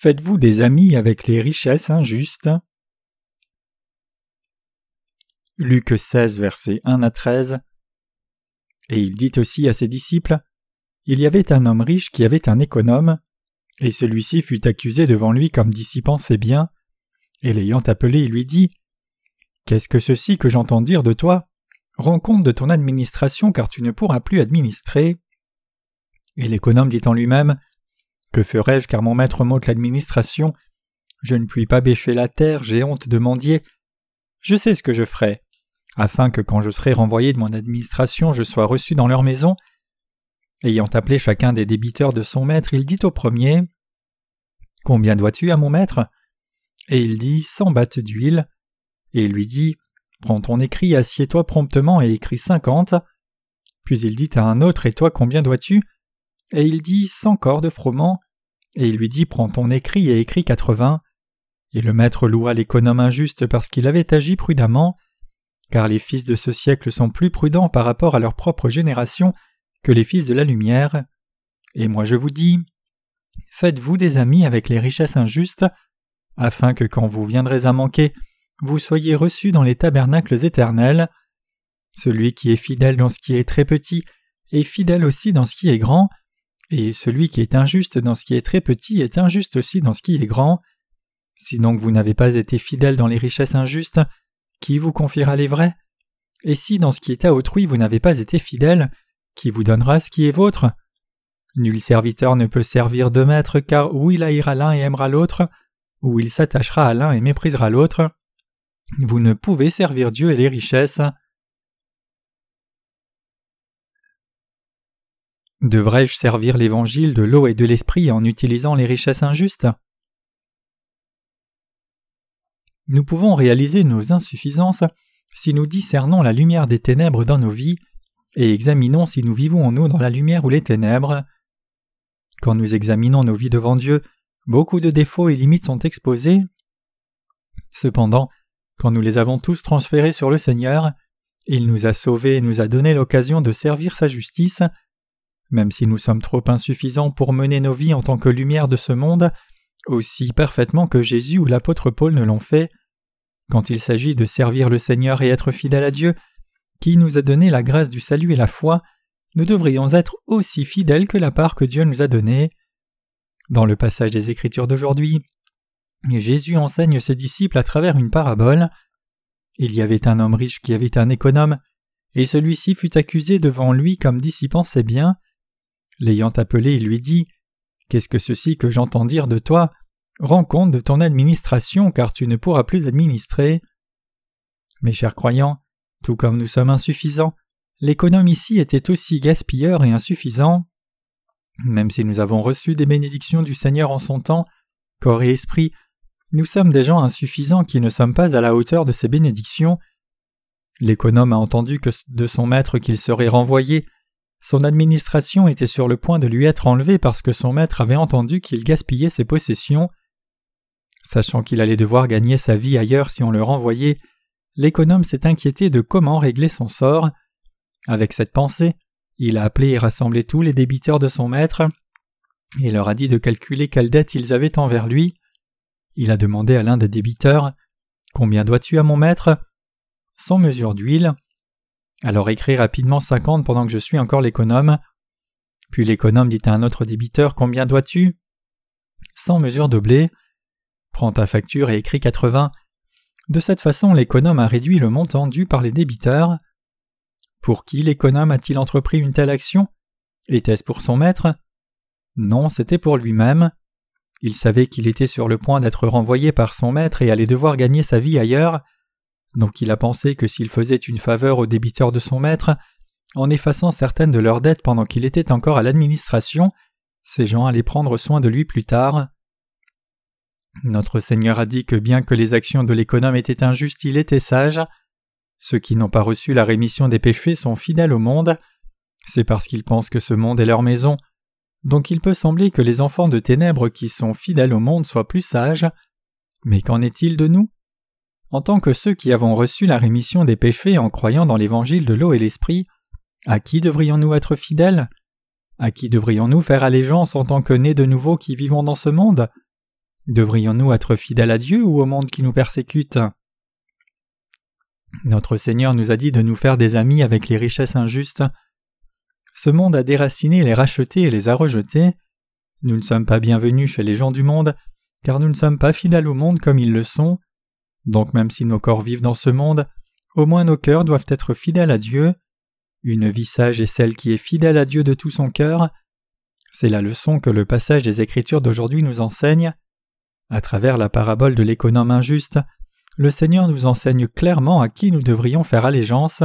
Faites-vous des amis avec les richesses injustes. Luc 16, versets 1 à 13 Et il dit aussi à ses disciples Il y avait un homme riche qui avait un économe, et celui-ci fut accusé devant lui comme dissipant ses biens, et l'ayant appelé, il lui dit Qu'est-ce que ceci que j'entends dire de toi? Rends compte de ton administration, car tu ne pourras plus administrer. Et l'économe dit en lui-même Que ferai-je, car mon maître m'ôte l'administration? Je ne puis pas bêcher la terre, j'ai honte de mendier. Je sais ce que je ferai, afin que quand je serai renvoyé de mon administration, je sois reçu dans leur maison. Ayant appelé chacun des débiteurs de son maître, il dit au premier Combien dois-tu à mon maître? Et il dit Cent battes d'huile. Et il lui dit Prends ton écrit, assieds-toi promptement et écris cinquante. Puis il dit à un autre Et toi combien dois-tu? Et il dit Cent corps de froment. Et il lui dit Prends ton écrit et écris quatre-vingts. Et le maître loua l'économe injuste parce qu'il avait agi prudemment, car les fils de ce siècle sont plus prudents par rapport à leur propre génération que les fils de la lumière. Et moi je vous dis, faites-vous des amis avec les richesses injustes, afin que quand vous viendrez à manquer, vous soyez reçus dans les tabernacles éternels. Celui qui est fidèle dans ce qui est très petit est fidèle aussi dans ce qui est grand, et celui qui est injuste dans ce qui est très petit est injuste aussi dans ce qui est grand. Si donc vous n'avez pas été fidèle dans les richesses injustes, qui vous confiera les vrais? Et si dans ce qui est à autrui vous n'avez pas été fidèle, qui vous donnera ce qui est vôtre? Nul serviteur ne peut servir deux maîtres, car ou il haïra l'un et aimera l'autre, ou il s'attachera à l'un et méprisera l'autre. Vous ne pouvez servir Dieu et les richesses. Devrais-je servir l'évangile de l'eau et de l'esprit en utilisant les richesses injustes? Nous pouvons réaliser nos insuffisances si nous discernons la lumière des ténèbres dans nos vies et examinons si nous vivons en nous dans la lumière ou les ténèbres. Quand nous examinons nos vies devant Dieu, beaucoup de défauts et limites sont exposés. Cependant, quand nous les avons tous transférés sur le Seigneur, il nous a sauvés et nous a donné l'occasion de servir sa justice. Même si nous sommes trop insuffisants pour mener nos vies en tant que lumière de ce monde, aussi parfaitement que Jésus ou l'apôtre Paul ne l'ont fait, quand il s'agit de servir le Seigneur et être fidèle à Dieu, qui nous a donné la grâce du salut et la foi, nous devrions être aussi fidèles que la part que Dieu nous a donnée. Dans le passage des Écritures d'aujourd'hui, Jésus enseigne ses disciples à travers une parabole. Il y avait un homme riche qui avait un économe, et celui-ci fut accusé devant lui comme dissipant ses biens. L'ayant appelé, il lui dit Qu'est-ce que ceci que j'entends dire de toi? Rends compte de ton administration, car tu ne pourras plus administrer. Mes chers croyants, tout comme nous sommes insuffisants, l'économe ici était aussi gaspilleur et insuffisant. Même si nous avons reçu des bénédictions du Seigneur en son temps, corps et esprit, nous sommes des gens insuffisants qui ne sommes pas à la hauteur de ces bénédictions. L'économe a entendu que de son maître qu'il serait renvoyé. Son administration était sur le point de lui être enlevée parce que son maître avait entendu qu'il gaspillait ses possessions. Sachant qu'il allait devoir gagner sa vie ailleurs si on le renvoyait, l'économe s'est inquiété de comment régler son sort. Avec cette pensée, il a appelé et rassemblé tous les débiteurs de son maître et leur a dit de calculer quelle dette ils avaient envers lui. Il a demandé à l'un des débiteurs Combien dois-tu à mon maître? Sans mesure d'huile. Alors écris rapidement cinquante pendant que je suis encore l'économe. Puis l'économe dit à un autre débiteur Combien dois-tu? Sans mesure de blé. Prends ta facture et écris quatre-vingts. De cette façon, l'économe a réduit le montant dû par les débiteurs. Pour qui l'économe a-t-il entrepris une telle action? Était-ce pour son maître? Non, c'était pour lui-même. Il savait qu'il était sur le point d'être renvoyé par son maître et allait devoir gagner sa vie ailleurs, donc il a pensé que s'il faisait une faveur aux débiteurs de son maître, en effaçant certaines de leurs dettes pendant qu'il était encore à l'administration, ces gens allaient prendre soin de lui plus tard. Notre Seigneur a dit que bien que les actions de l'économe étaient injustes, il était sage. Ceux qui n'ont pas reçu la rémission des péchés sont fidèles au monde. C'est parce qu'ils pensent que ce monde est leur maison donc il peut sembler que les enfants de ténèbres qui sont fidèles au monde soient plus sages. Mais qu'en est-il de nous? En tant que ceux qui avons reçu la rémission des péchés en croyant dans l'évangile de l'eau et l'esprit, à qui devrions-nous être fidèles? À qui devrions-nous faire allégeance en tant que nés de nouveau qui vivons dans ce monde? Devrions-nous être fidèles à Dieu ou au monde qui nous persécute? Notre Seigneur nous a dit de nous faire des amis avec les richesses injustes. Ce monde a déraciné, les racheté et les a rejetés. Nous ne sommes pas bienvenus chez les gens du monde, car nous ne sommes pas fidèles au monde comme ils le sont. Donc même si nos corps vivent dans ce monde, au moins nos cœurs doivent être fidèles à Dieu. Une vie sage est celle qui est fidèle à Dieu de tout son cœur. C'est la leçon que le passage des Écritures d'aujourd'hui nous enseigne. À travers la parabole de l'économe injuste, le Seigneur nous enseigne clairement à qui nous devrions faire allégeance.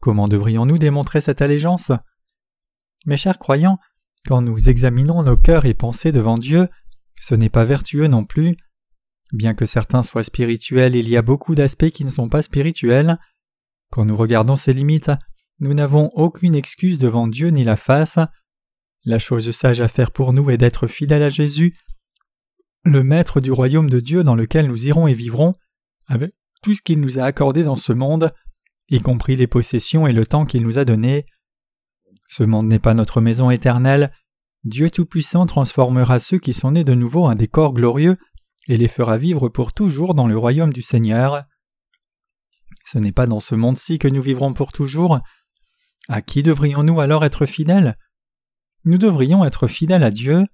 Comment devrions-nous démontrer cette allégeance? Mes chers croyants, quand nous examinons nos cœurs et pensées devant Dieu, ce n'est pas vertueux non plus. Bien que certains soient spirituels, il y a beaucoup d'aspects qui ne sont pas spirituels. Quand nous regardons ces limites, nous n'avons aucune excuse devant Dieu ni la face. La chose sage à faire pour nous est d'être fidèles à Jésus, le Maître du royaume de Dieu dans lequel nous irons et vivrons, avec tout ce qu'il nous a accordé dans ce monde, y compris les possessions et le temps qu'il nous a donné. Ce monde n'est pas notre maison éternelle. Dieu Tout-Puissant transformera ceux qui sont nés de nouveau en des corps glorieux et les fera vivre pour toujours dans le royaume du Seigneur. Ce n'est pas dans ce monde-ci que nous vivrons pour toujours. À qui devrions-nous alors être fidèles? Nous devrions être fidèles à Dieu.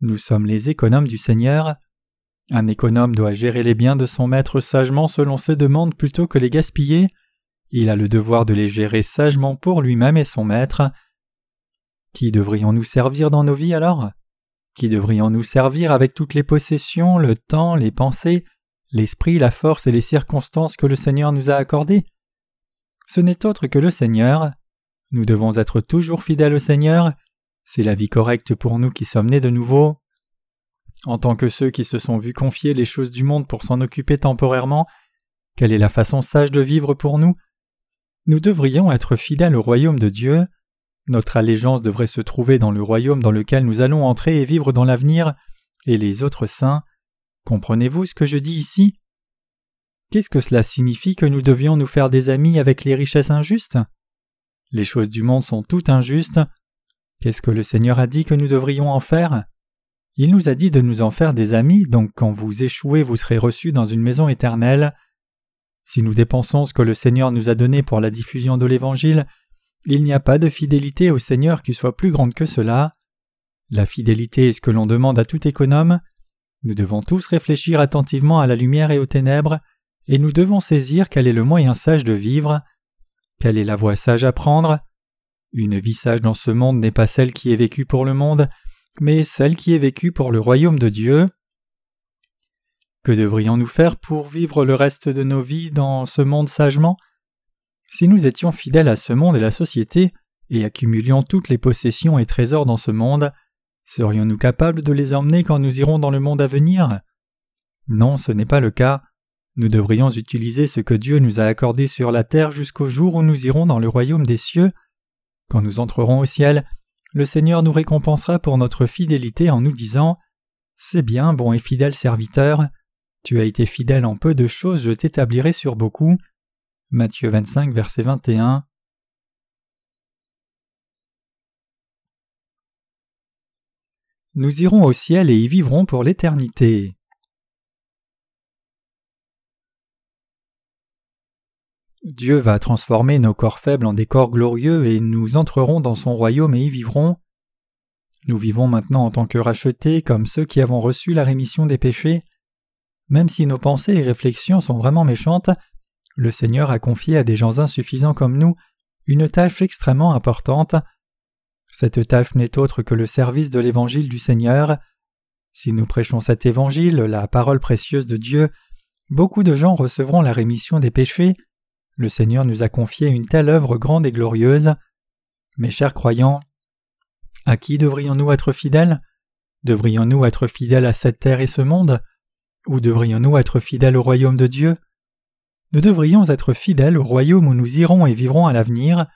Nous sommes les économes du Seigneur. Un économe doit gérer les biens de son maître sagement selon ses demandes plutôt que les gaspiller. Il a le devoir de les gérer sagement pour lui-même et son maître. Qui devrions-nous servir dans nos vies alors? Qui devrions-nous servir avec toutes les possessions, le temps, les pensées, l'esprit, la force et les circonstances que le Seigneur nous a accordées Ce n'est autre que le Seigneur. Nous devons être toujours fidèles au Seigneur. C'est la vie correcte pour nous qui sommes nés de nouveau. En tant que ceux qui se sont vus confier les choses du monde pour s'en occuper temporairement, quelle est la façon sage de vivre pour nous? Nous devrions être fidèles au royaume de Dieu. Notre allégeance devrait se trouver dans le royaume dans lequel nous allons entrer et vivre dans l'avenir, et les autres saints. Comprenez-vous ce que je dis ici? Qu'est-ce que cela signifie que nous devions nous faire des amis avec les richesses injustes? Les choses du monde sont toutes injustes. Qu'est-ce que le Seigneur a dit que nous devrions en faire? Il nous a dit de nous en faire des amis, donc quand vous échouez vous serez reçus dans une maison éternelle. Si nous dépensons ce que le Seigneur nous a donné pour la diffusion de l'Évangile, il n'y a pas de fidélité au Seigneur qui soit plus grande que cela. La fidélité est ce que l'on demande à tout économe. Nous devons tous réfléchir attentivement à la lumière et aux ténèbres, et nous devons saisir quel est le moyen sage de vivre, quelle est la voie sage à prendre? Une vie sage dans ce monde n'est pas celle qui est vécue pour le monde, mais celle qui est vécue pour le royaume de Dieu. Que devrions-nous faire pour vivre le reste de nos vies dans ce monde sagement? Si nous étions fidèles à ce monde et la société, et accumulions toutes les possessions et trésors dans ce monde, serions-nous capables de les emmener quand nous irons dans le monde à venir? Non, ce n'est pas le cas. Nous devrions utiliser ce que Dieu nous a accordé sur la terre jusqu'au jour où nous irons dans le royaume des cieux. Quand nous entrerons au ciel, le Seigneur nous récompensera pour notre fidélité en nous disant C'est bien, bon et fidèle serviteur, tu as été fidèle en peu de choses, je t'établirai sur beaucoup. Matthieu 25, verset 21. Nous irons au ciel et y vivrons pour l'éternité. Dieu va transformer nos corps faibles en des corps glorieux et nous entrerons dans son royaume et y vivrons. Nous vivons maintenant en tant que rachetés comme ceux qui avons reçu la rémission des péchés. Même si nos pensées et réflexions sont vraiment méchantes, le Seigneur a confié à des gens insuffisants comme nous une tâche extrêmement importante. Cette tâche n'est autre que le service de l'Évangile du Seigneur. Si nous prêchons cet Évangile, la parole précieuse de Dieu, beaucoup de gens recevront la rémission des péchés. Le Seigneur nous a confié une telle œuvre grande et glorieuse. Mes chers croyants, à qui devrions-nous être fidèles? Devrions-nous être fidèles à cette terre et ce monde? Ou devrions-nous être fidèles au royaume de Dieu? Nous devrions être fidèles au royaume où nous irons et vivrons à l'avenir,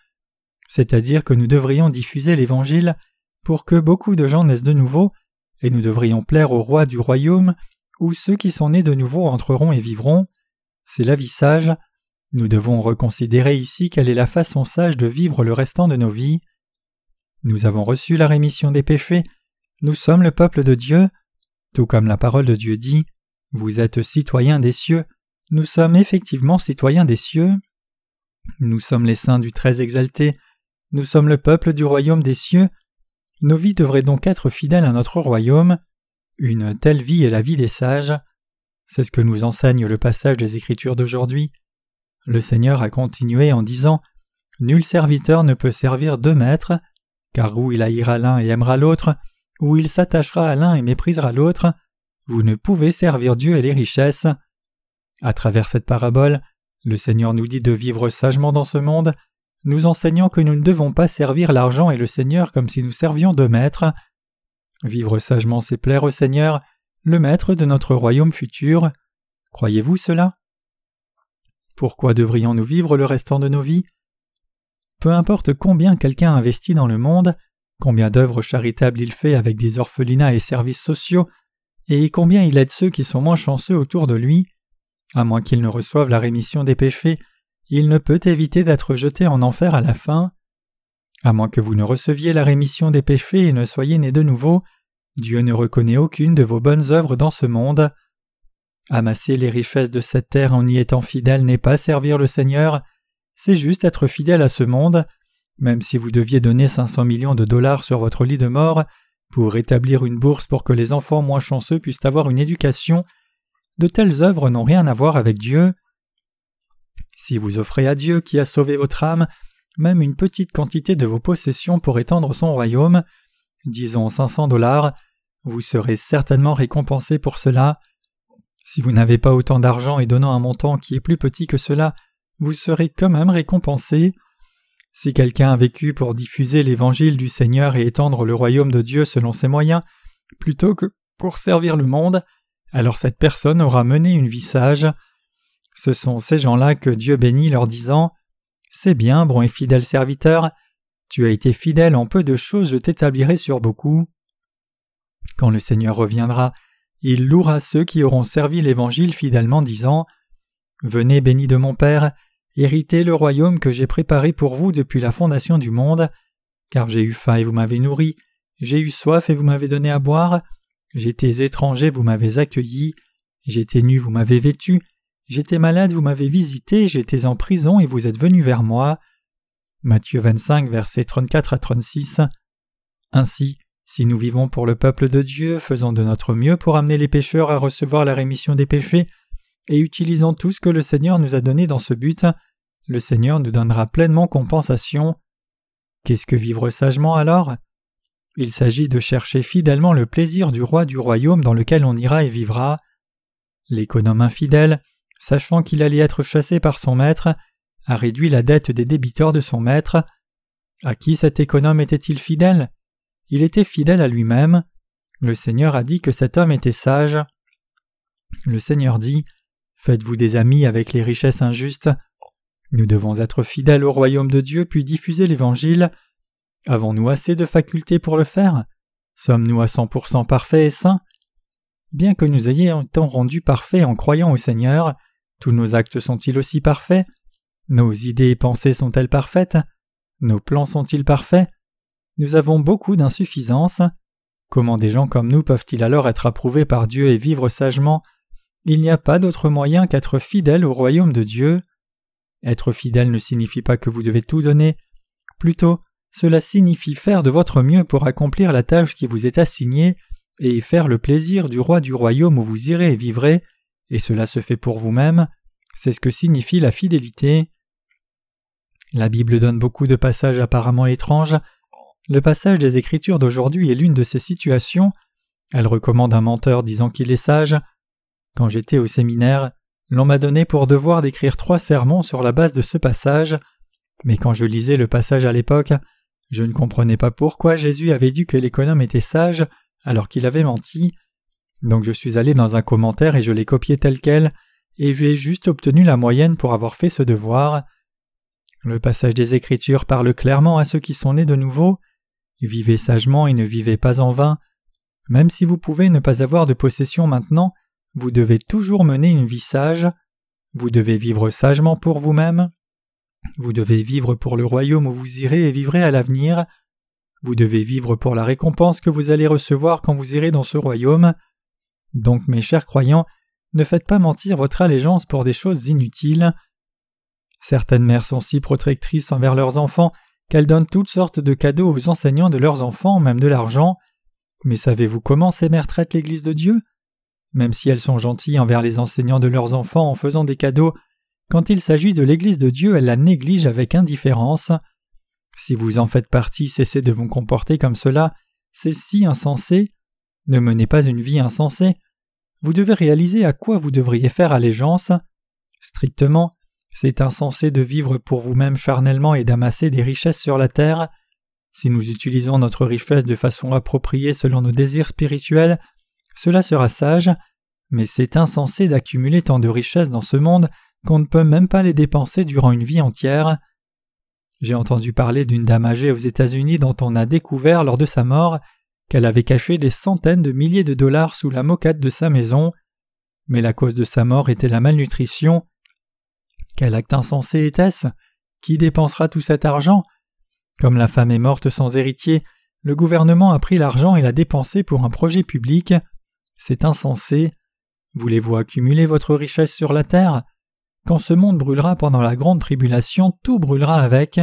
c'est-à-dire que nous devrions diffuser l'Évangile pour que beaucoup de gens naissent de nouveau, et nous devrions plaire au roi du royaume, où ceux qui sont nés de nouveau entreront et vivront. C'est la vie sage. Nous devons reconsidérer ici quelle est la façon sage de vivre le restant de nos vies. Nous avons reçu la rémission des péchés, nous sommes le peuple de Dieu, Tout comme la parole de Dieu dit, Vous êtes citoyens des cieux, nous sommes effectivement citoyens des cieux. Nous sommes les saints du très exalté, nous sommes le peuple du royaume des cieux, nos vies devraient donc être fidèles à notre royaume. Une telle vie est la vie des sages. C'est ce que nous enseigne le passage des Écritures d'aujourd'hui. Le Seigneur a continué en disant Nul serviteur ne peut servir deux maîtres, car où il haïra l'un et aimera l'autre, ou il s'attachera à l'un et méprisera l'autre, vous ne pouvez servir Dieu et les richesses. À travers cette parabole, le Seigneur nous dit de vivre sagement dans ce monde, nous enseignant que nous ne devons pas servir l'argent et le Seigneur comme si nous servions deux maîtres. Vivre sagement, c'est plaire au Seigneur, le maître de notre royaume futur. Croyez-vous cela? Pourquoi devrions-nous vivre le restant de nos vies? Peu importe combien quelqu'un investit dans le monde, combien d'œuvres charitables il fait avec des orphelinats et services sociaux, et combien il aide ceux qui sont moins chanceux autour de lui, à moins qu'il ne reçoive la rémission des péchés, il ne peut éviter d'être jeté en enfer à la fin. À moins que vous ne receviez la rémission des péchés et ne soyez nés de nouveau, Dieu ne reconnaît aucune de vos bonnes œuvres dans ce monde. Amasser les richesses de cette terre en y étant fidèle n'est pas servir le Seigneur, c'est juste être fidèle à ce monde, même si vous deviez donner 500 millions de dollars sur votre lit de mort pour établir une bourse pour que les enfants moins chanceux puissent avoir une éducation, de telles œuvres n'ont rien à voir avec Dieu. Si vous offrez à Dieu qui a sauvé votre âme même une petite quantité de vos possessions pour étendre son royaume, disons 500 dollars, vous serez certainement récompensé pour cela. Si vous n'avez pas autant d'argent et donnant un montant qui est plus petit que cela, vous serez quand même récompensé. Si quelqu'un a vécu pour diffuser l'évangile du Seigneur et étendre le royaume de Dieu selon ses moyens, plutôt que pour servir le monde, alors cette personne aura mené une vie sage. Ce sont ces gens-là que Dieu bénit leur disant C'est bien, bon et fidèle serviteur, tu as été fidèle en peu de choses, je t'établirai sur beaucoup. Quand le Seigneur reviendra, il louera ceux qui auront servi l'Évangile fidèlement, disant Venez bénis de mon Père, Héritez le royaume que j'ai préparé pour vous depuis la fondation du monde, car j'ai eu faim et vous m'avez nourri, j'ai eu soif et vous m'avez donné à boire, j'étais étranger, vous m'avez accueilli, j'étais nu, vous m'avez vêtu, j'étais malade, vous m'avez visité, j'étais en prison et vous êtes venu vers moi. Matthieu 25, versets 34 à 36. Ainsi, si nous vivons pour le peuple de Dieu, faisons de notre mieux pour amener les pécheurs à recevoir la rémission des péchés, et utilisant tout ce que le Seigneur nous a donné dans ce but, le Seigneur nous donnera pleinement compensation. Qu'est-ce que vivre sagement alors? Il s'agit de chercher fidèlement le plaisir du roi du royaume dans lequel on ira et vivra. L'économe infidèle, sachant qu'il allait être chassé par son maître, a réduit la dette des débiteurs de son maître. À qui cet économe était-il fidèle? Il était fidèle à lui-même. Le Seigneur a dit que cet homme était sage. Le Seigneur dit Faites-vous des amis avec les richesses injustes. Nous devons être fidèles au royaume de Dieu puis diffuser l'Évangile. Avons-nous assez de facultés pour le faire? Sommes-nous à cent pour cent parfaits et saints? Bien que nous ayons été rendus parfaits en croyant au Seigneur, tous nos actes sont-ils aussi parfaits? Nos idées et pensées sont-elles parfaites? Nos plans sont-ils parfaits? Nous avons beaucoup d'insuffisances. Comment des gens comme nous peuvent-ils alors être approuvés par Dieu et vivre sagement? Il n'y a pas d'autre moyen qu'être fidèle au royaume de Dieu. Être fidèle ne signifie pas que vous devez tout donner, plutôt cela signifie faire de votre mieux pour accomplir la tâche qui vous est assignée et faire le plaisir du roi du royaume où vous irez et vivrez, et cela se fait pour vous-même, c'est ce que signifie la fidélité. La Bible donne beaucoup de passages apparemment étranges. Le passage des Écritures d'aujourd'hui est l'une de ces situations. Elle recommande un menteur disant qu'il est sage, quand j'étais au séminaire, l'on m'a donné pour devoir d'écrire trois sermons sur la base de ce passage, mais quand je lisais le passage à l'époque, je ne comprenais pas pourquoi Jésus avait dit que l'économe était sage alors qu'il avait menti. Donc je suis allé dans un commentaire et je l'ai copié tel quel, et j'ai juste obtenu la moyenne pour avoir fait ce devoir. Le passage des Écritures parle clairement à ceux qui sont nés de nouveau. Vivez sagement et ne vivez pas en vain. Même si vous pouvez ne pas avoir de possession maintenant, vous devez toujours mener une vie sage, vous devez vivre sagement pour vous-même, vous devez vivre pour le royaume où vous irez et vivrez à l'avenir, vous devez vivre pour la récompense que vous allez recevoir quand vous irez dans ce royaume. Donc mes chers croyants, ne faites pas mentir votre allégeance pour des choses inutiles. Certaines mères sont si protectrices envers leurs enfants qu'elles donnent toutes sortes de cadeaux aux enseignants de leurs enfants, même de l'argent. Mais savez-vous comment ces mères traitent l'Église de Dieu? Même si elles sont gentilles envers les enseignants de leurs enfants en faisant des cadeaux, quand il s'agit de l'Église de Dieu, elles la négligent avec indifférence. Si vous en faites partie, cessez de vous comporter comme cela, c'est si insensé. Ne menez pas une vie insensée. Vous devez réaliser à quoi vous devriez faire allégeance. Strictement, c'est insensé de vivre pour vous-même charnellement et d'amasser des richesses sur la terre. Si nous utilisons notre richesse de façon appropriée selon nos désirs spirituels, cela sera sage, mais c'est insensé d'accumuler tant de richesses dans ce monde qu'on ne peut même pas les dépenser durant une vie entière. J'ai entendu parler d'une dame âgée aux États-Unis dont on a découvert lors de sa mort qu'elle avait caché des centaines de milliers de dollars sous la moquette de sa maison. Mais la cause de sa mort était la malnutrition. Quel acte insensé était-ce? Qui dépensera tout cet argent? Comme la femme est morte sans héritier, le gouvernement a pris l'argent et l'a dépensé pour un projet public. C'est insensé. Voulez-vous accumuler votre richesse sur la terre? Quand ce monde brûlera pendant la grande tribulation, tout brûlera avec.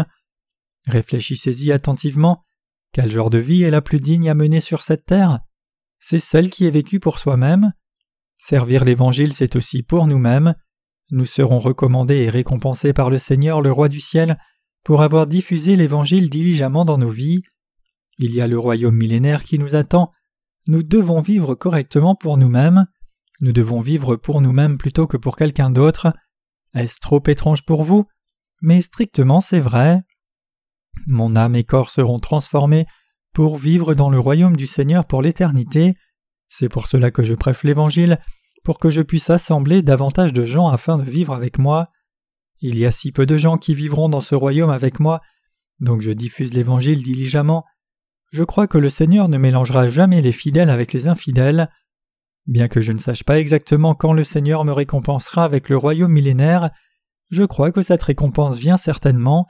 Réfléchissez-y attentivement. Quel genre de vie est la plus digne à mener sur cette terre? C'est celle qui est vécue pour soi-même. Servir l'Évangile, c'est aussi pour nous-mêmes. Nous serons recommandés et récompensés par le Seigneur le Roi du ciel pour avoir diffusé l'Évangile diligemment dans nos vies. Il y a le royaume millénaire qui nous attend. Nous devons vivre correctement pour nous-mêmes. Nous devons vivre pour nous-mêmes plutôt que pour quelqu'un d'autre. Est-ce trop étrange pour vous? Mais strictement c'est vrai. Mon âme et corps seront transformés pour vivre dans le royaume du Seigneur pour l'éternité. C'est pour cela que je prêche l'Évangile pour que je puisse assembler davantage de gens afin de vivre avec moi. Il y a si peu de gens qui vivront dans ce royaume avec moi, donc je diffuse l'Évangile diligemment. Je crois que le Seigneur ne mélangera jamais les fidèles avec les infidèles. Bien que je ne sache pas exactement quand le Seigneur me récompensera avec le royaume millénaire, je crois que cette récompense vient certainement.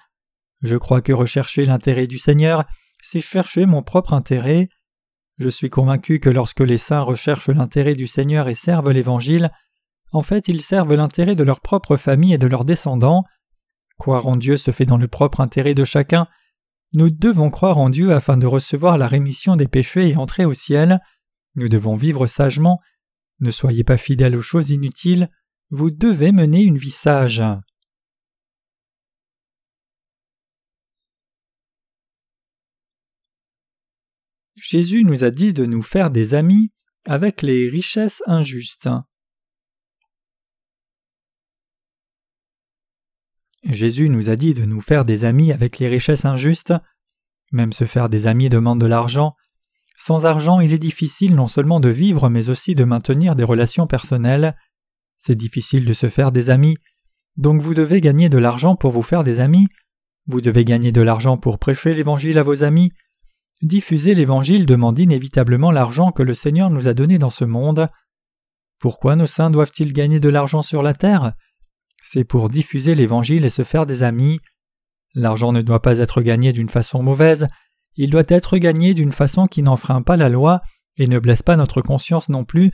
Je crois que rechercher l'intérêt du Seigneur, c'est chercher mon propre intérêt. Je suis convaincu que lorsque les saints recherchent l'intérêt du Seigneur et servent l'Évangile, en fait ils servent l'intérêt de leur propre famille et de leurs descendants. Croire en Dieu se fait dans le propre intérêt de chacun. Nous devons croire en Dieu afin de recevoir la rémission des péchés et entrer au ciel. Nous devons vivre sagement. Ne soyez pas fidèles aux choses inutiles. Vous devez mener une vie sage. Jésus nous a dit de nous faire des amis avec les richesses injustes. Jésus nous a dit de nous faire des amis avec les richesses injustes. Même se faire des amis demande de l'argent. Sans argent, il est difficile non seulement de vivre, mais aussi de maintenir des relations personnelles. C'est difficile de se faire des amis. Donc vous devez gagner de l'argent pour vous faire des amis. Vous devez gagner de l'argent pour prêcher l'Évangile à vos amis. Diffuser l'Évangile demande inévitablement l'argent que le Seigneur nous a donné dans ce monde. Pourquoi nos saints doivent-ils gagner de l'argent sur la terre? C'est pour diffuser l'Évangile et se faire des amis. L'argent ne doit pas être gagné d'une façon mauvaise, il doit être gagné d'une façon qui n'enfreint pas la loi et ne blesse pas notre conscience non plus,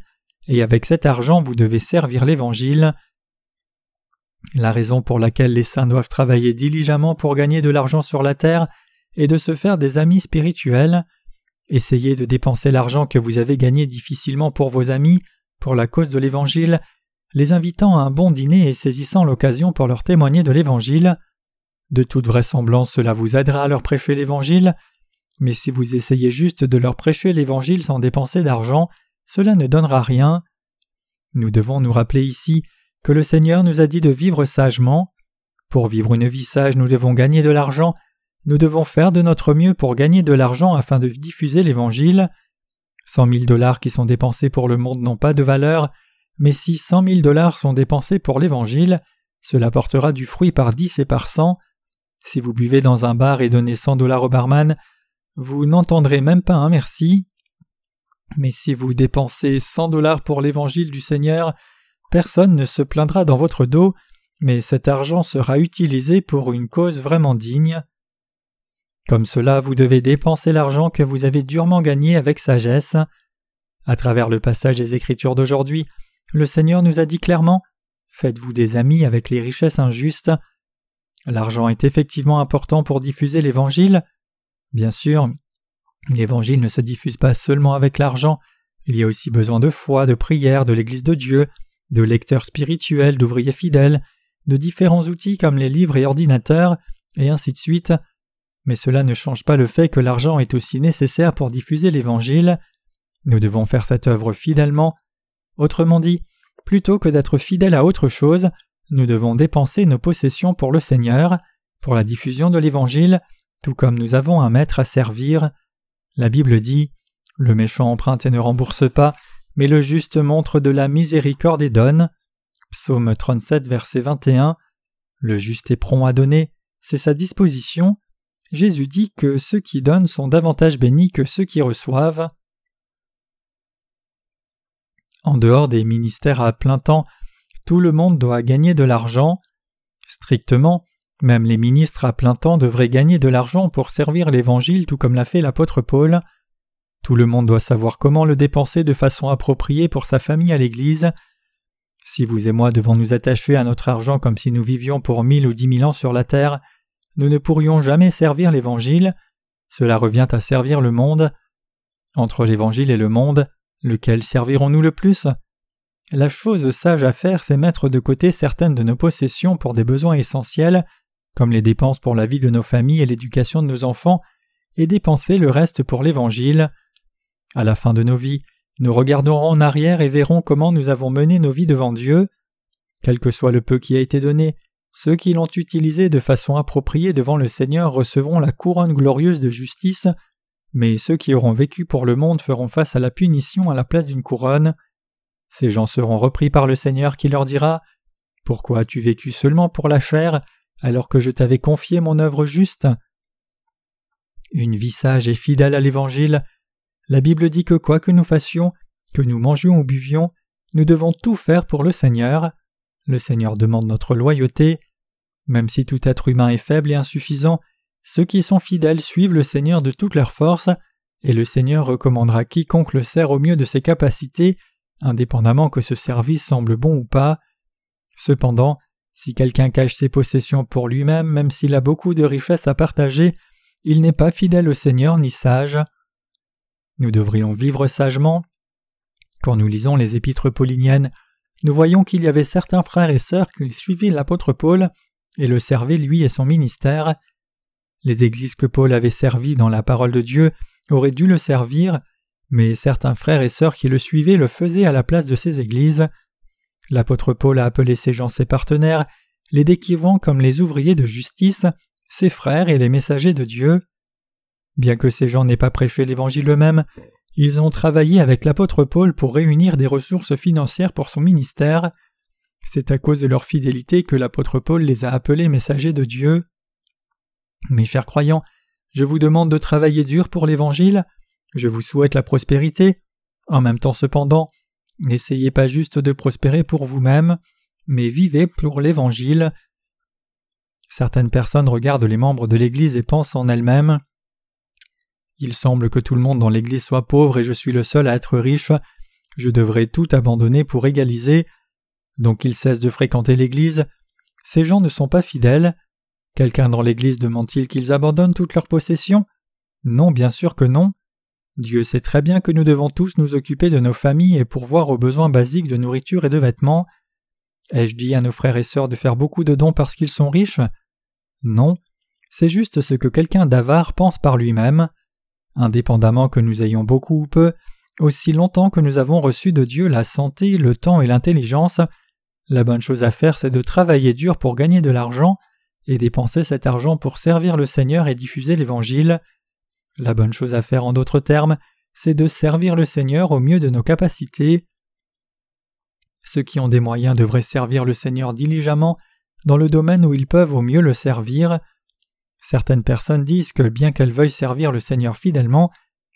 et avec cet argent vous devez servir l'Évangile. La raison pour laquelle les saints doivent travailler diligemment pour gagner de l'argent sur la terre et de se faire des amis spirituels. Essayez de dépenser l'argent que vous avez gagné difficilement pour vos amis, pour la cause de l'Évangile, les invitant à un bon dîner et saisissant l'occasion pour leur témoigner de l'Évangile. De toute vraisemblance cela vous aidera à leur prêcher l'Évangile, mais si vous essayez juste de leur prêcher l'Évangile sans dépenser d'argent, cela ne donnera rien. Nous devons nous rappeler ici que le Seigneur nous a dit de vivre sagement. Pour vivre une vie sage, nous devons gagner de l'argent, nous devons faire de notre mieux pour gagner de l'argent afin de diffuser l'Évangile. Cent mille dollars qui sont dépensés pour le monde n'ont pas de valeur, mais si cent mille dollars sont dépensés pour l'Évangile, cela portera du fruit par dix et par cent. Si vous buvez dans un bar et donnez cent dollars au barman, vous n'entendrez même pas un merci. Mais si vous dépensez cent dollars pour l'Évangile du Seigneur, personne ne se plaindra dans votre dos, mais cet argent sera utilisé pour une cause vraiment digne. Comme cela, vous devez dépenser l'argent que vous avez durement gagné avec sagesse. À travers le passage des Écritures d'aujourd'hui, le Seigneur nous a dit clairement Faites-vous des amis avec les richesses injustes. L'argent est effectivement important pour diffuser l'Évangile. Bien sûr, l'Évangile ne se diffuse pas seulement avec l'argent, il y a aussi besoin de foi, de prière, de l'Église de Dieu, de lecteurs spirituels, d'ouvriers fidèles, de différents outils comme les livres et ordinateurs, et ainsi de suite. Mais cela ne change pas le fait que l'argent est aussi nécessaire pour diffuser l'Évangile. Nous devons faire cette œuvre fidèlement. Autrement dit, plutôt que d'être fidèles à autre chose, nous devons dépenser nos possessions pour le Seigneur, pour la diffusion de l'Évangile, tout comme nous avons un maître à servir. La Bible dit Le méchant emprunte et ne rembourse pas, mais le juste montre de la miséricorde et donne. Psaume 37, verset 21. Le juste est prompt à donner, c'est sa disposition. Jésus dit que ceux qui donnent sont davantage bénis que ceux qui reçoivent. En dehors des ministères à plein temps, tout le monde doit gagner de l'argent. Strictement, même les ministres à plein temps devraient gagner de l'argent pour servir l'Évangile tout comme l'a fait l'apôtre Paul. Tout le monde doit savoir comment le dépenser de façon appropriée pour sa famille à l'Église. Si vous et moi devons nous attacher à notre argent comme si nous vivions pour mille ou dix mille ans sur la terre, nous ne pourrions jamais servir l'Évangile. Cela revient à servir le monde. Entre l'Évangile et le monde, lequel servirons-nous le plus? La chose sage à faire, c'est mettre de côté certaines de nos possessions pour des besoins essentiels, comme les dépenses pour la vie de nos familles et l'éducation de nos enfants, et dépenser le reste pour l'Évangile. À la fin de nos vies, nous regarderons en arrière et verrons comment nous avons mené nos vies devant Dieu. Quel que soit le peu qui a été donné, ceux qui l'ont utilisé de façon appropriée devant le Seigneur recevront la couronne glorieuse de justice, mais ceux qui auront vécu pour le monde feront face à la punition à la place d'une couronne. Ces gens seront repris par le Seigneur qui leur dira Pourquoi as-tu vécu seulement pour la chair, alors que je t'avais confié mon œuvre juste Une vie sage et fidèle à l'Évangile, la Bible dit que quoi que nous fassions, que nous mangions ou buvions, nous devons tout faire pour le Seigneur. Le Seigneur demande notre loyauté. Même si tout être humain est faible et insuffisant, ceux qui sont fidèles suivent le Seigneur de toute leur force, et le Seigneur recommandera quiconque le sert au mieux de ses capacités indépendamment que ce service semble bon ou pas. Cependant, si quelqu'un cache ses possessions pour lui-même, même s'il a beaucoup de richesses à partager, il n'est pas fidèle au Seigneur ni sage. Nous devrions vivre sagement. Quand nous lisons les épîtres pauliniennes, nous voyons qu'il y avait certains frères et sœurs qui suivaient l'apôtre Paul et le servaient lui et son ministère. Les églises que Paul avait servies dans la parole de Dieu auraient dû le servir, mais certains frères et sœurs qui le suivaient le faisaient à la place de ces églises. L'apôtre Paul a appelé ces gens ses partenaires, les décrivant comme les ouvriers de justice, ses frères et les messagers de Dieu. Bien que ces gens n'aient pas prêché l'Évangile eux-mêmes, ils ont travaillé avec l'apôtre Paul pour réunir des ressources financières pour son ministère. C'est à cause de leur fidélité que l'apôtre Paul les a appelés messagers de Dieu. Mes chers croyants, je vous demande de travailler dur pour l'Évangile, je vous souhaite la prospérité. En même temps cependant, n'essayez pas juste de prospérer pour vous-même, mais vivez pour l'Évangile. Certaines personnes regardent les membres de l'Église et pensent en elles-mêmes Il semble que tout le monde dans l'Église soit pauvre et je suis le seul à être riche. Je devrais tout abandonner pour égaliser. Donc ils cessent de fréquenter l'Église. Ces gens ne sont pas fidèles. Quelqu'un dans l'Église demande-t-il qu'ils abandonnent toutes leurs possessions? Non, bien sûr que non. Dieu sait très bien que nous devons tous nous occuper de nos familles et pourvoir aux besoins basiques de nourriture et de vêtements. Ai-je dit à nos frères et sœurs de faire beaucoup de dons parce qu'ils sont riches? Non, c'est juste ce que quelqu'un d'avare pense par lui-même. Indépendamment que nous ayons beaucoup ou peu, aussi longtemps que nous avons reçu de Dieu la santé, le temps et l'intelligence, la bonne chose à faire c'est de travailler dur pour gagner de l'argent et dépenser cet argent pour servir le Seigneur et diffuser l'Évangile. La bonne chose à faire en d'autres termes, c'est de servir le Seigneur au mieux de nos capacités. Ceux qui ont des moyens devraient servir le Seigneur diligemment dans le domaine où ils peuvent au mieux le servir. Certaines personnes disent que bien qu'elles veuillent servir le Seigneur fidèlement,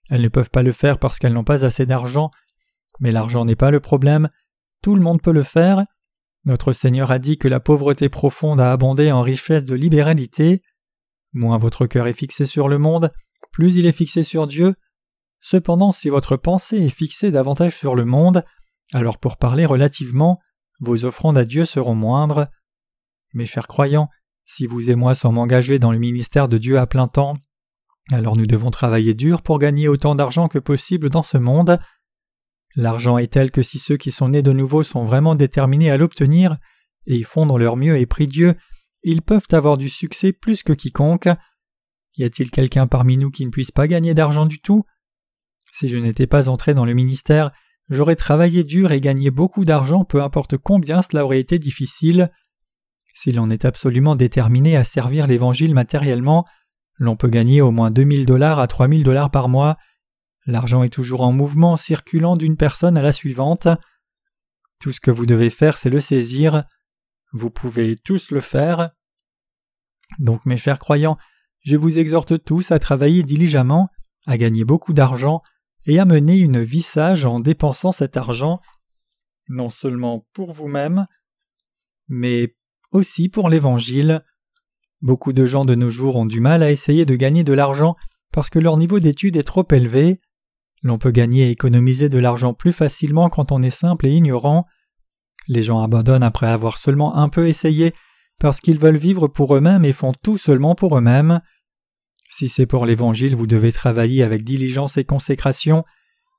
elles ne peuvent pas le faire parce qu'elles n'ont pas assez d'argent. Mais l'argent n'est pas le problème, tout le monde peut le faire. Notre Seigneur a dit que la pauvreté profonde a abondé en richesse de libéralité. Moins votre cœur est fixé sur le monde, plus il est fixé sur Dieu, Cependant, si votre pensée est fixée davantage sur le monde, alors pour parler relativement, vos offrandes à Dieu seront moindres. Mes chers croyants, si vous et moi sommes engagés dans le ministère de Dieu à plein temps, alors nous devons travailler dur pour gagner autant d'argent que possible dans ce monde. L'argent est tel que si ceux qui sont nés de nouveau sont vraiment déterminés à l'obtenir, et y font dans leur mieux et prient Dieu, ils peuvent avoir du succès plus que quiconque. Y a-t-il quelqu'un parmi nous qui ne puisse pas gagner d'argent du tout? Si je n'étais pas entré dans le ministère, j'aurais travaillé dur et gagné beaucoup d'argent, peu importe combien cela aurait été difficile. Si l'on est absolument déterminé à servir l'Évangile matériellement, l'on peut gagner au moins 2000 dollars à 3000 dollars par mois. L'argent est toujours en mouvement, circulant d'une personne à la suivante. Tout ce que vous devez faire, c'est le saisir. Vous pouvez tous le faire. Donc, mes chers croyants, je vous exhorte tous à travailler diligemment, à gagner beaucoup d'argent et à mener une vie sage en dépensant cet argent, non seulement pour vous-même, mais aussi pour l'Évangile. Beaucoup de gens de nos jours ont du mal à essayer de gagner de l'argent parce que leur niveau d'études est trop élevé. L'on peut gagner et économiser de l'argent plus facilement quand on est simple et ignorant. Les gens abandonnent après avoir seulement un peu essayé parce qu'ils veulent vivre pour eux-mêmes et font tout seulement pour eux-mêmes. Si c'est pour l'Évangile vous devez travailler avec diligence et consécration,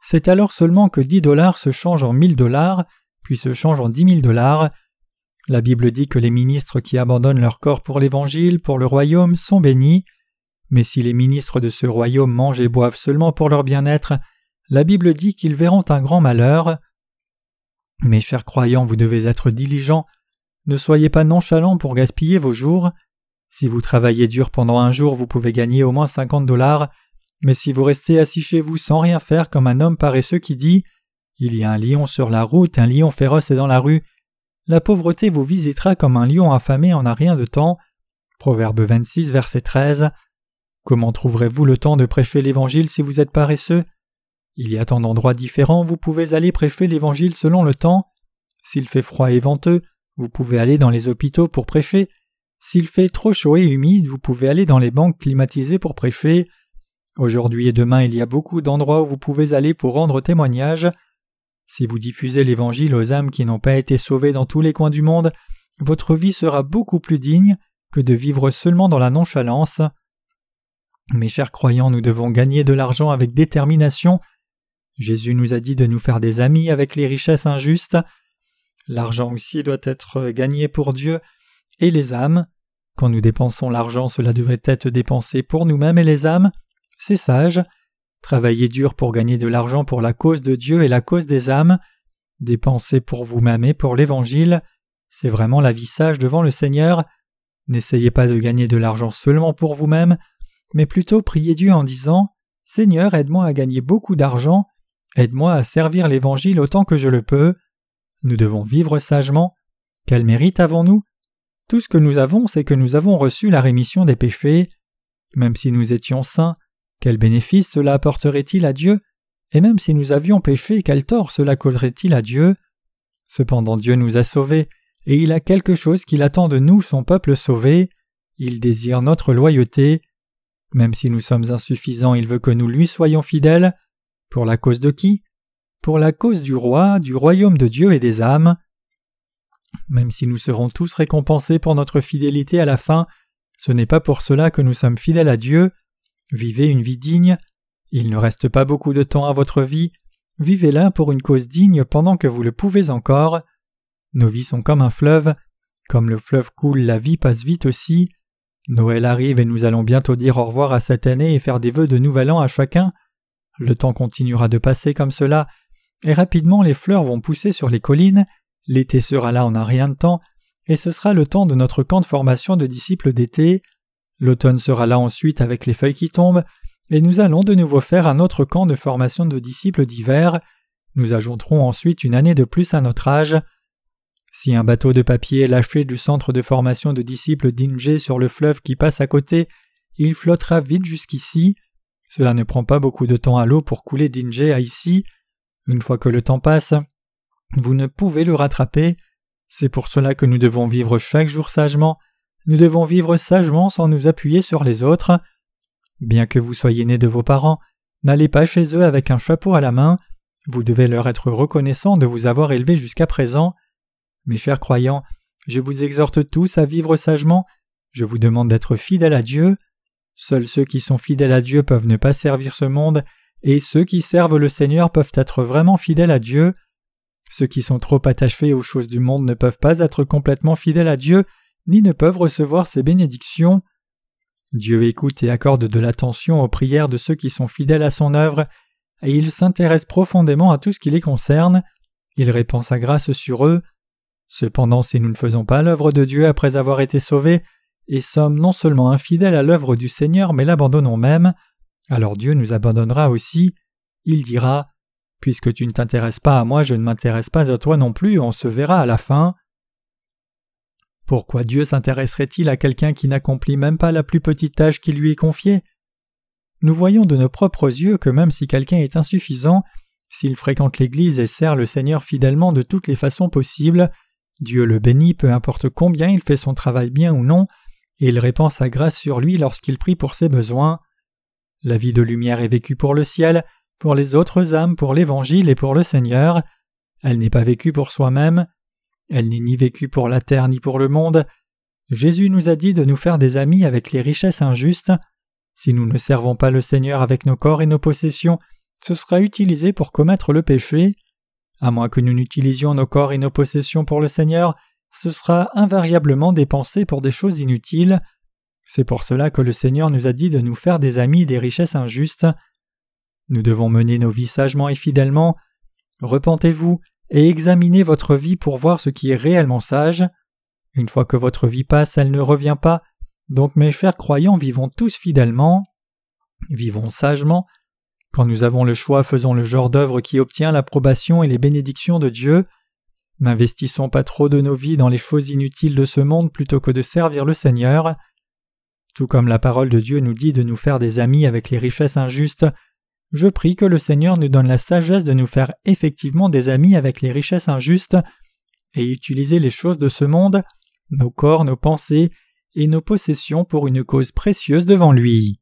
c'est alors seulement que dix dollars se changent en mille dollars, puis se changent en dix mille dollars. La Bible dit que les ministres qui abandonnent leur corps pour l'Évangile, pour le royaume, sont bénis. Mais si les ministres de ce royaume mangent et boivent seulement pour leur bien-être, la Bible dit qu'ils verront un grand malheur. Mes chers croyants, vous devez être diligents. Ne soyez pas nonchalants pour gaspiller vos jours. Si vous travaillez dur pendant un jour, vous pouvez gagner au moins cinquante dollars, mais si vous restez assis chez vous sans rien faire comme un homme paresseux qui dit Il y a un lion sur la route, un lion féroce est dans la rue, la pauvreté vous visitera comme un lion affamé en a rien de temps. Proverbe 26, verset 13. Comment trouverez-vous le temps de prêcher l'Évangile si vous êtes paresseux? Il y a tant d'endroits différents, vous pouvez aller prêcher l'Évangile selon le temps. S'il fait froid et venteux, vous pouvez aller dans les hôpitaux pour prêcher. S'il fait trop chaud et humide, vous pouvez aller dans les banques climatisées pour prêcher. Aujourd'hui et demain, il y a beaucoup d'endroits où vous pouvez aller pour rendre témoignage. Si vous diffusez l'Évangile aux âmes qui n'ont pas été sauvées dans tous les coins du monde, votre vie sera beaucoup plus digne que de vivre seulement dans la nonchalance. Mes chers croyants, nous devons gagner de l'argent avec détermination Jésus nous a dit de nous faire des amis avec les richesses injustes. L'argent aussi doit être gagné pour Dieu et les âmes. Quand nous dépensons l'argent, cela devrait être dépensé pour nous-mêmes et les âmes. C'est sage. Travaillez dur pour gagner de l'argent pour la cause de Dieu et la cause des âmes. Dépensez pour vous-même et pour l'Évangile. C'est vraiment la vie sage devant le Seigneur. N'essayez pas de gagner de l'argent seulement pour vous-même, mais plutôt priez Dieu en disant Seigneur, aide-moi à gagner beaucoup d'argent Aide-moi à servir l'Évangile autant que je le peux. Nous devons vivre sagement. Quel mérite avons-nous? Tout ce que nous avons, c'est que nous avons reçu la rémission des péchés. Même si nous étions saints, quel bénéfice cela apporterait-il à Dieu? Et même si nous avions péché, quel tort cela causerait-il à Dieu? Cependant Dieu nous a sauvés, et il a quelque chose qu'il attend de nous, son peuple sauvé. Il désire notre loyauté. Même si nous sommes insuffisants, il veut que nous lui soyons fidèles. Pour la cause de qui? Pour la cause du roi, du royaume de Dieu et des âmes. Même si nous serons tous récompensés pour notre fidélité à la fin, ce n'est pas pour cela que nous sommes fidèles à Dieu. Vivez une vie digne. Il ne reste pas beaucoup de temps à votre vie. Vivez-la pour une cause digne pendant que vous le pouvez encore. Nos vies sont comme un fleuve. Comme le fleuve coule, la vie passe vite aussi. Noël arrive et nous allons bientôt dire au revoir à cette année et faire des vœux de nouvel an à chacun. Le temps continuera de passer comme cela, et rapidement les fleurs vont pousser sur les collines, l'été sera là en un rien de temps, et ce sera le temps de notre camp de formation de disciples d'été. L'automne sera là ensuite avec les feuilles qui tombent, et nous allons de nouveau faire un autre camp de formation de disciples d'hiver. Nous ajouterons ensuite une année de plus à notre âge. Si un bateau de papier est lâché du centre de formation de disciples d'Inge sur le fleuve qui passe à côté, il flottera vite jusqu'ici. Cela ne prend pas beaucoup de temps à l'eau pour couler d'Inge à ici. Une fois que le temps passe, vous ne pouvez le rattraper. C'est pour cela que nous devons vivre chaque jour sagement. Nous devons vivre sagement sans nous appuyer sur les autres. Bien que vous soyez nés de vos parents, N'allez pas chez eux avec un chapeau à la main, vous devez leur être reconnaissant de vous avoir élevé jusqu'à présent. Mes chers croyants, je vous exhorte tous à vivre sagement, je vous demande d'être fidèles à Dieu. Seuls ceux qui sont fidèles à Dieu peuvent ne pas servir ce monde, et ceux qui servent le Seigneur peuvent être vraiment fidèles à Dieu. Ceux qui sont trop attachés aux choses du monde ne peuvent pas être complètement fidèles à Dieu, ni ne peuvent recevoir ses bénédictions. Dieu écoute et accorde de l'attention aux prières de ceux qui sont fidèles à son œuvre, et il s'intéresse profondément à tout ce qui les concerne, il répand sa grâce sur eux. Cependant, si nous ne faisons pas l'œuvre de Dieu après avoir été sauvés, et sommes non seulement infidèles à l'œuvre du Seigneur, mais l'abandonnons même, alors Dieu nous abandonnera aussi. Il dira Puisque tu ne t'intéresses pas à moi, je ne m'intéresse pas à toi non plus, on se verra à la fin. Pourquoi Dieu s'intéresserait-il à quelqu'un qui n'accomplit même pas la plus petite tâche qui lui est confiée? Nous voyons de nos propres yeux que même si quelqu'un est insuffisant, s'il fréquente l'Église et sert le Seigneur fidèlement de toutes les façons possibles, Dieu le bénit peu importe combien il fait son travail bien ou non, et il répand sa grâce sur lui lorsqu'il prie pour ses besoins. La vie de lumière est vécue pour le ciel, pour les autres âmes, pour l'Évangile et pour le Seigneur. Elle n'est pas vécue pour soi-même, elle n'est ni vécue pour la terre ni pour le monde. Jésus nous a dit de nous faire des amis avec les richesses injustes. Si nous ne servons pas le Seigneur avec nos corps et nos possessions, ce sera utilisé pour commettre le péché. À moins que nous n'utilisions nos corps et nos possessions pour le Seigneur, ce sera invariablement dépensé pour des choses inutiles. C'est pour cela que le Seigneur nous a dit de nous faire des amis des richesses injustes. Nous devons mener nos vies sagement et fidèlement. Repentez-vous et examinez votre vie pour voir ce qui est réellement sage. Une fois que votre vie passe, elle ne revient pas. Donc mes chers croyants, vivons tous fidèlement. Vivons sagement. Quand nous avons le choix, faisons le genre d'œuvre qui obtient l'approbation et les bénédictions de Dieu. N'investissons pas trop de nos vies dans les choses inutiles de ce monde plutôt que de servir le Seigneur. Tout comme la parole de Dieu nous dit de nous faire des amis avec les richesses injustes, je prie que le Seigneur nous donne la sagesse de nous faire effectivement des amis avec les richesses injustes et utiliser les choses de ce monde, nos corps, nos pensées et nos possessions pour une cause précieuse devant lui.